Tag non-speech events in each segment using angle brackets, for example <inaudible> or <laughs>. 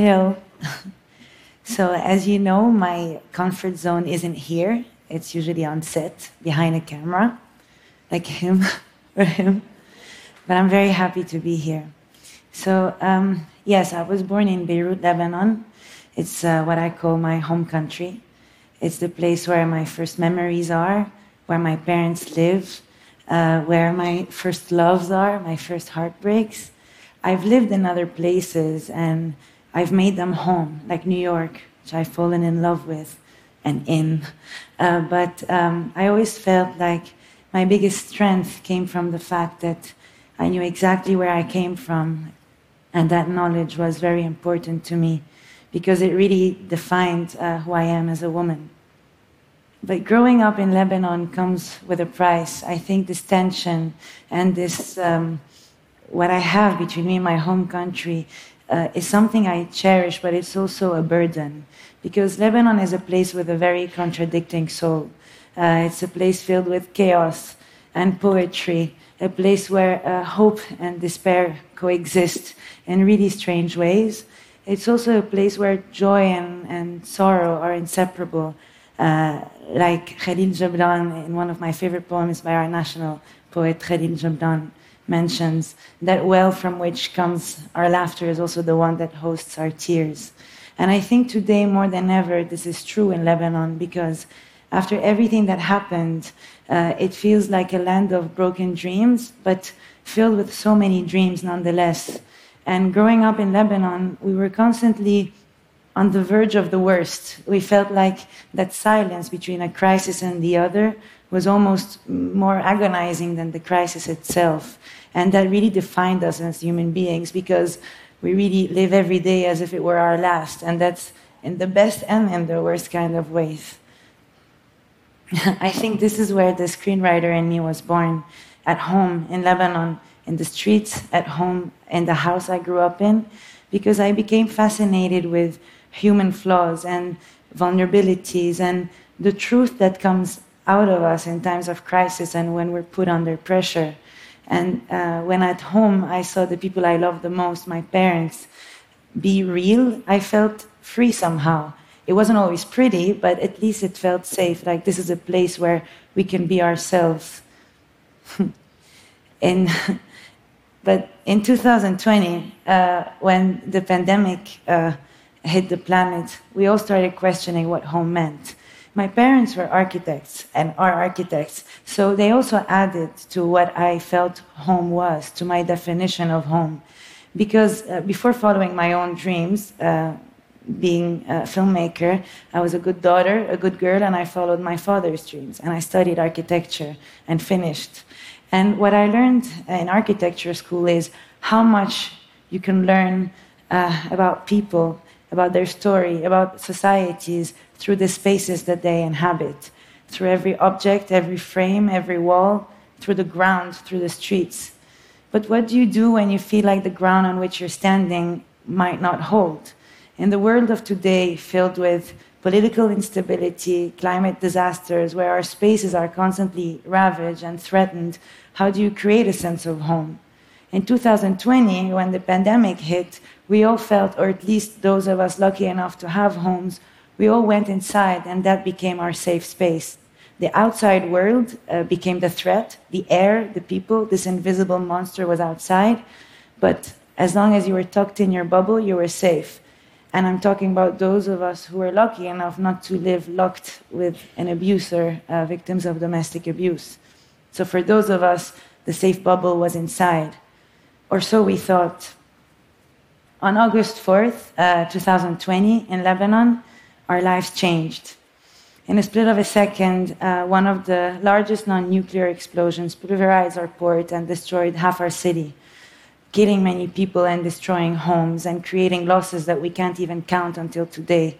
Hello. <laughs> so, as you know, my comfort zone isn't here. It's usually on set, behind a camera, like him <laughs> or him. But I'm very happy to be here. So, um, yes, I was born in Beirut, Lebanon. It's uh, what I call my home country. It's the place where my first memories are, where my parents live, uh, where my first loves are, my first heartbreaks. I've lived in other places and I've made them home, like New York, which I've fallen in love with and in. Uh, but um, I always felt like my biggest strength came from the fact that I knew exactly where I came from, and that knowledge was very important to me because it really defined uh, who I am as a woman. But growing up in Lebanon comes with a price. I think this tension and this, um, what I have between me and my home country, uh, is something I cherish, but it's also a burden. Because Lebanon is a place with a very contradicting soul. Uh, it's a place filled with chaos and poetry, a place where uh, hope and despair coexist in really strange ways. It's also a place where joy and, and sorrow are inseparable. Uh, like Khalil Gibran in one of my favorite poems by our national poet Khalil Gibran mentions, that well from which comes our laughter is also the one that hosts our tears. And I think today more than ever this is true in Lebanon because after everything that happened, uh, it feels like a land of broken dreams, but filled with so many dreams nonetheless. And growing up in Lebanon, we were constantly on the verge of the worst. We felt like that silence between a crisis and the other was almost more agonizing than the crisis itself. And that really defined us as human beings because we really live every day as if it were our last. And that's in the best and in the worst kind of ways. <laughs> I think this is where the screenwriter in me was born at home in Lebanon, in the streets, at home, in the house I grew up in, because I became fascinated with human flaws and vulnerabilities and the truth that comes out of us in times of crisis and when we're put under pressure. And uh, when at home I saw the people I love the most, my parents, be real, I felt free somehow. It wasn't always pretty, but at least it felt safe. Like this is a place where we can be ourselves. <laughs> and <laughs> but in 2020, uh, when the pandemic uh, hit the planet, we all started questioning what home meant. My parents were architects and are architects, so they also added to what I felt home was, to my definition of home. Because uh, before following my own dreams, uh, being a filmmaker, I was a good daughter, a good girl, and I followed my father's dreams. And I studied architecture and finished. And what I learned in architecture school is how much you can learn uh, about people, about their story, about societies through the spaces that they inhabit, through every object, every frame, every wall, through the ground, through the streets. But what do you do when you feel like the ground on which you're standing might not hold? In the world of today, filled with political instability, climate disasters, where our spaces are constantly ravaged and threatened, how do you create a sense of home? In 2020, when the pandemic hit, we all felt, or at least those of us lucky enough to have homes, we all went inside, and that became our safe space. The outside world uh, became the threat. The air, the people, this invisible monster was outside. But as long as you were tucked in your bubble, you were safe. And I'm talking about those of us who were lucky enough not to live locked with an abuser, uh, victims of domestic abuse. So for those of us, the safe bubble was inside. Or so we thought. On August 4th, uh, 2020, in Lebanon, our lives changed. In a split of a second, uh, one of the largest non nuclear explosions pulverized our port and destroyed half our city, killing many people and destroying homes and creating losses that we can't even count until today.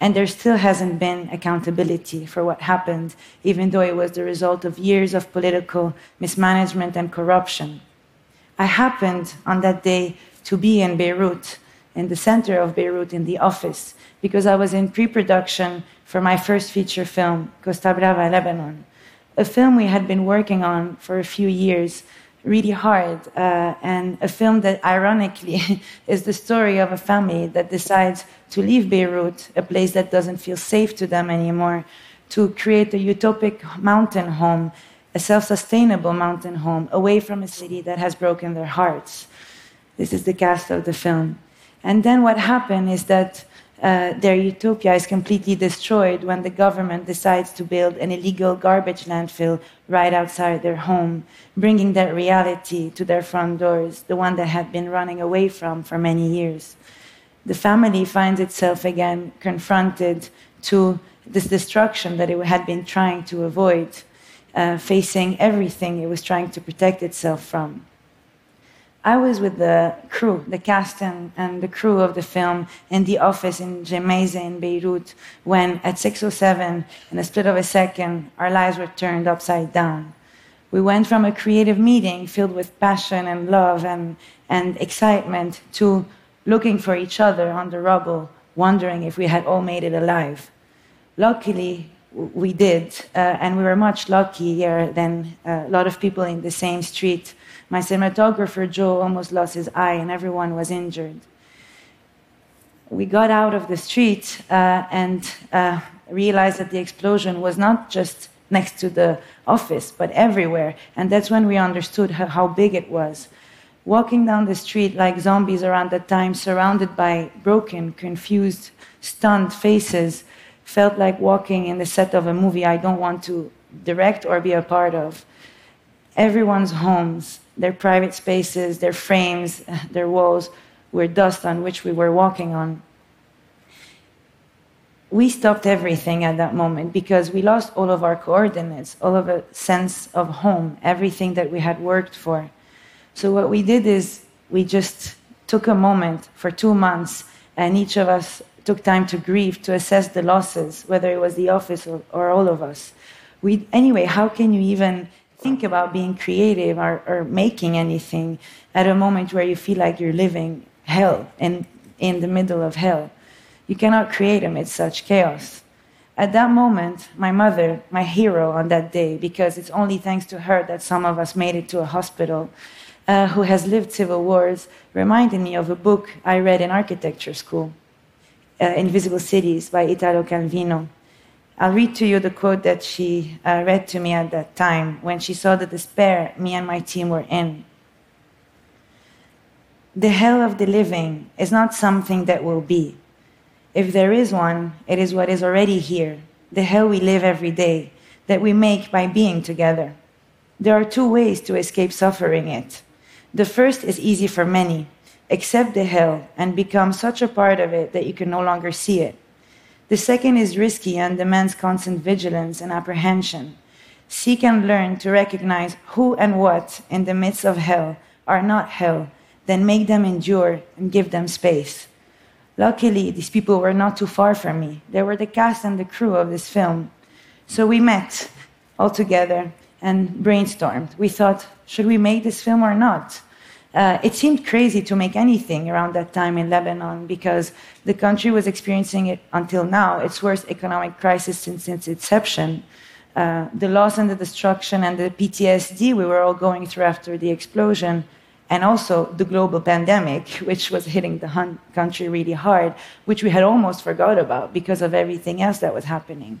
And there still hasn't been accountability for what happened, even though it was the result of years of political mismanagement and corruption. I happened on that day to be in Beirut, in the center of Beirut, in the office, because I was in pre production for my first feature film, Costa Brava, Lebanon, a film we had been working on for a few years, really hard, uh, and a film that ironically <laughs> is the story of a family that decides to leave Beirut, a place that doesn't feel safe to them anymore, to create a utopic mountain home, a self sustainable mountain home, away from a city that has broken their hearts. This is the cast of the film. And then what happened is that uh, their utopia is completely destroyed when the government decides to build an illegal garbage landfill right outside their home, bringing that reality to their front doors, the one they had been running away from for many years. The family finds itself again confronted to this destruction that it had been trying to avoid, uh, facing everything it was trying to protect itself from. I was with the crew, the cast and, and the crew of the film in the office in Gemmayzeh in Beirut when at 6.07, in a split of a second, our lives were turned upside down. We went from a creative meeting filled with passion and love and, and excitement to looking for each other on the rubble, wondering if we had all made it alive. Luckily, we did, uh, and we were much luckier than a lot of people in the same street my cinematographer, Joe, almost lost his eye and everyone was injured. We got out of the street uh, and uh, realized that the explosion was not just next to the office, but everywhere. And that's when we understood how, big it was. Walking down the street like zombies around that time, surrounded by broken, confused, stunned faces, felt like walking in the set of a movie I don't want to direct or be a part of. Everyone's homes, their private spaces, their frames, <laughs> their walls were dust on which we were walking on. We stopped everything at that moment because we lost all of our coordinates, all of a sense of home, everything that we had worked for. So, what we did is we just took a moment for two months, and each of us took time to grieve, to assess the losses, whether it was the office or, or all of us. We, anyway, how can you even think about being creative or, or making anything at a moment where you feel like you're living hell and in the middle of hell. You cannot create amidst such chaos. At that moment, my mother, my hero on that day, because it's only thanks to her that some of us made it to a hospital, uh, who has lived civil wars, reminded me of a book I read in architecture school, uh, Invisible Cities by Italo Calvino. I'll read to you the quote that she uh, read to me at that time when she saw the despair me and my team were in. The hell of the living is not something that will be. If there is one, it is what is already here, the hell we live every day, that we make by being together. There are two ways to escape suffering it. The first is easy for many accept the hell and become such a part of it that you can no longer see it. The second is risky and demands constant vigilance and apprehension. Seek and learn to recognize who and what in the midst of hell are not hell, then make them endure and give them space. Luckily, these people were not too far from me. They were the cast and the crew of this film. So we met all together and brainstormed. We thought, should we make this film or not? Uh, it seemed crazy to make anything around that time in Lebanon because the country was experiencing it until now its worst economic crisis since its inception. Uh, the loss and the destruction and the PTSD we were all going through after the explosion, and also the global pandemic, <laughs> which was hitting the country really hard, which we had almost forgot about because of everything else that was happening.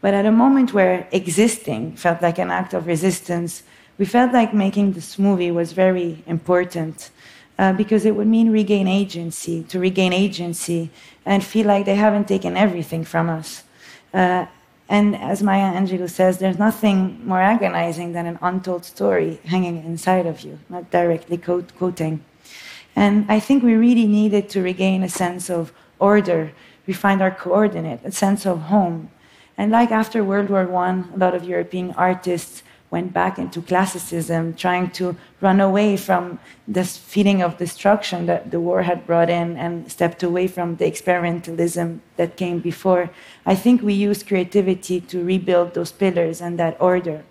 But at a moment where existing felt like an act of resistance, we felt like making this movie was very important uh, because it would mean regain agency, to regain agency and feel like they haven't taken everything from us. Uh, and as Maya Angelou says, there's nothing more agonizing than an untold story hanging inside of you, not directly quote, quoting. And I think we really needed to regain a sense of order. We find our coordinate, a sense of home. And like after World War I, a lot of European artists went back into classicism, trying to run away from this feeling of destruction that the war had brought in and stepped away from the experimentalism that came before. I think we used creativity to rebuild those pillars and that order.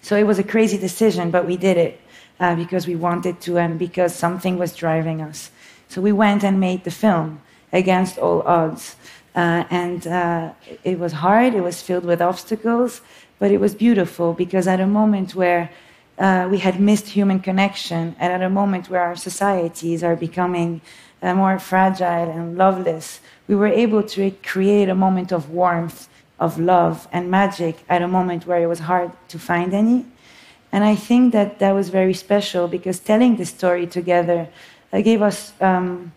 So it was a crazy decision, but we did it uh, because we wanted to and because something was driving us. So we went and made the film against all odds. Uh, and uh, it was hard, it was filled with obstacles, but it was beautiful because at a moment where uh, we had missed human connection, and at a moment where our societies are becoming uh, more fragile and loveless, we were able to create a moment of warmth, of love, and magic at a moment where it was hard to find any. And I think that that was very special because telling the story together uh, gave us um,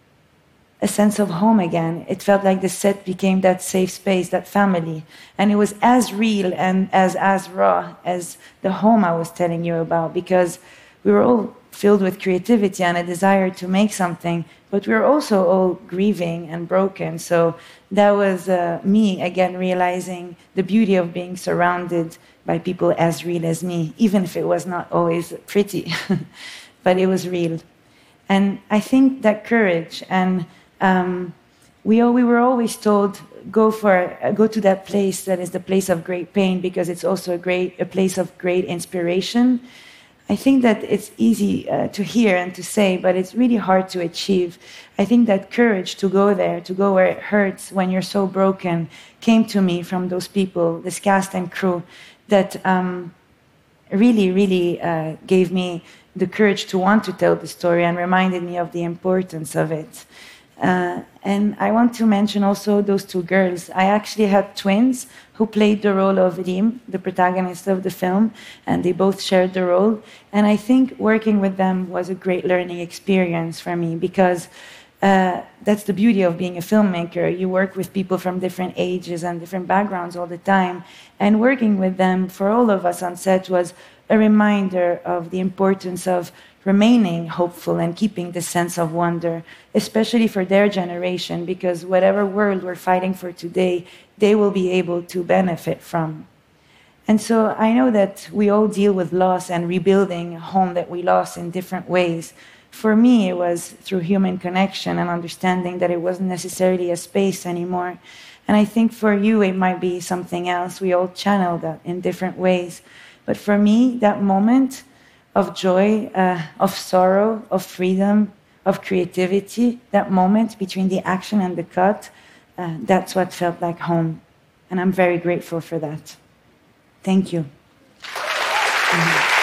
a sense of home again. It felt like the set became that safe space, that family. And it was as real and as, as raw as the home I was telling you about because we were all filled with creativity and a desire to make something, but we were also all grieving and broken. So that was uh, me again realizing the beauty of being surrounded by people as real as me, even if it was not always pretty, <laughs> but it was real. And I think that courage and um, we, we were always told go for go to that place that is the place of great pain because it's also a great a place of great inspiration. I think that it's easy uh, to hear and to say, but it's really hard to achieve. I think that courage to go there, to go where it hurts when you're so broken, came to me from those people, this cast and crew, that um, really, really uh, gave me the courage to want to tell the story and reminded me of the importance of it. Uh, and I want to mention also those two girls. I actually had twins who played the role of Rim, the protagonist of the film, and they both shared the role. And I think working with them was a great learning experience for me because uh, that's the beauty of being a filmmaker. You work with people from different ages and different backgrounds all the time. And working with them for all of us on set was a reminder of the importance of remaining hopeful and keeping the sense of wonder, especially for their generation, because whatever world we're fighting for today, they will be able to benefit from. And so I know that we all deal with loss and rebuilding a home that we lost in different ways. For me, it was through human connection and understanding that it wasn't necessarily a space anymore. And I think for you, it might be something else. We all channel that in different ways. But for me, that moment, of joy, uh, of sorrow, of freedom, of creativity, that moment between the action and the cut, uh, that's what felt like home. And I'm very grateful for that. Thank you. Mm -hmm.